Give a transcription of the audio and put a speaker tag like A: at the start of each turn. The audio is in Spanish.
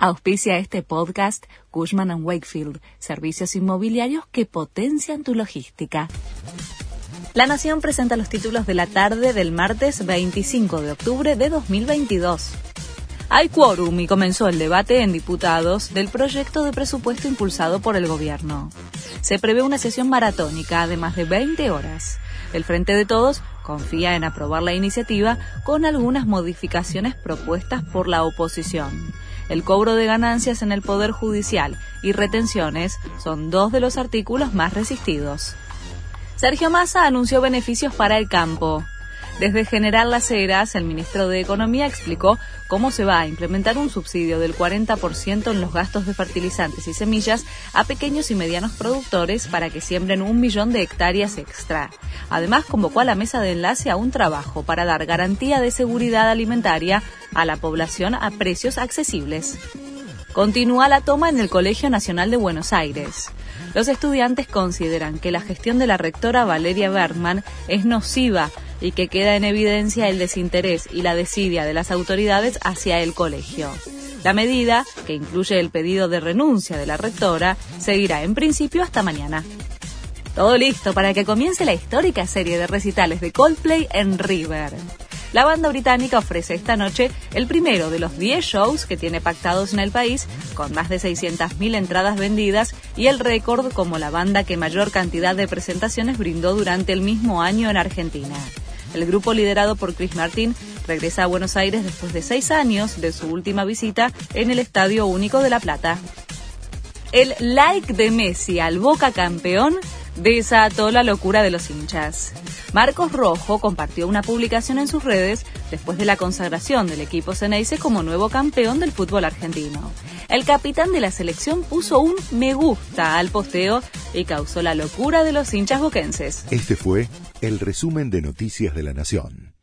A: Auspicia este podcast Cushman ⁇ Wakefield, servicios inmobiliarios que potencian tu logística. La Nación presenta los títulos de la tarde del martes 25 de octubre de 2022. Hay quórum y comenzó el debate en diputados del proyecto de presupuesto impulsado por el gobierno. Se prevé una sesión maratónica de más de 20 horas. El Frente de Todos confía en aprobar la iniciativa con algunas modificaciones propuestas por la oposición. El cobro de ganancias en el Poder Judicial y retenciones son dos de los artículos más resistidos. Sergio Massa anunció beneficios para el campo. Desde General Las Heras, el ministro de Economía explicó cómo se va a implementar un subsidio del 40% en los gastos de fertilizantes y semillas a pequeños y medianos productores para que siembren un millón de hectáreas extra. Además, convocó a la mesa de enlace a un trabajo para dar garantía de seguridad alimentaria a la población a precios accesibles. Continúa la toma en el Colegio Nacional de Buenos Aires. Los estudiantes consideran que la gestión de la rectora Valeria Bergman es nociva y que queda en evidencia el desinterés y la desidia de las autoridades hacia el colegio. La medida, que incluye el pedido de renuncia de la rectora, seguirá en principio hasta mañana. Todo listo para que comience la histórica serie de recitales de Coldplay en River. La banda británica ofrece esta noche el primero de los 10 shows que tiene pactados en el país, con más de 600.000 entradas vendidas y el récord como la banda que mayor cantidad de presentaciones brindó durante el mismo año en Argentina. El grupo liderado por Chris Martin regresa a Buenos Aires después de seis años de su última visita en el Estadio Único de La Plata. El like de Messi al Boca campeón desató la locura de los hinchas. Marcos Rojo compartió una publicación en sus redes después de la consagración del equipo Ceneice como nuevo campeón del fútbol argentino. El capitán de la selección puso un me gusta al posteo y causó la locura de los hinchas boquenses.
B: Este fue el resumen de Noticias de la Nación.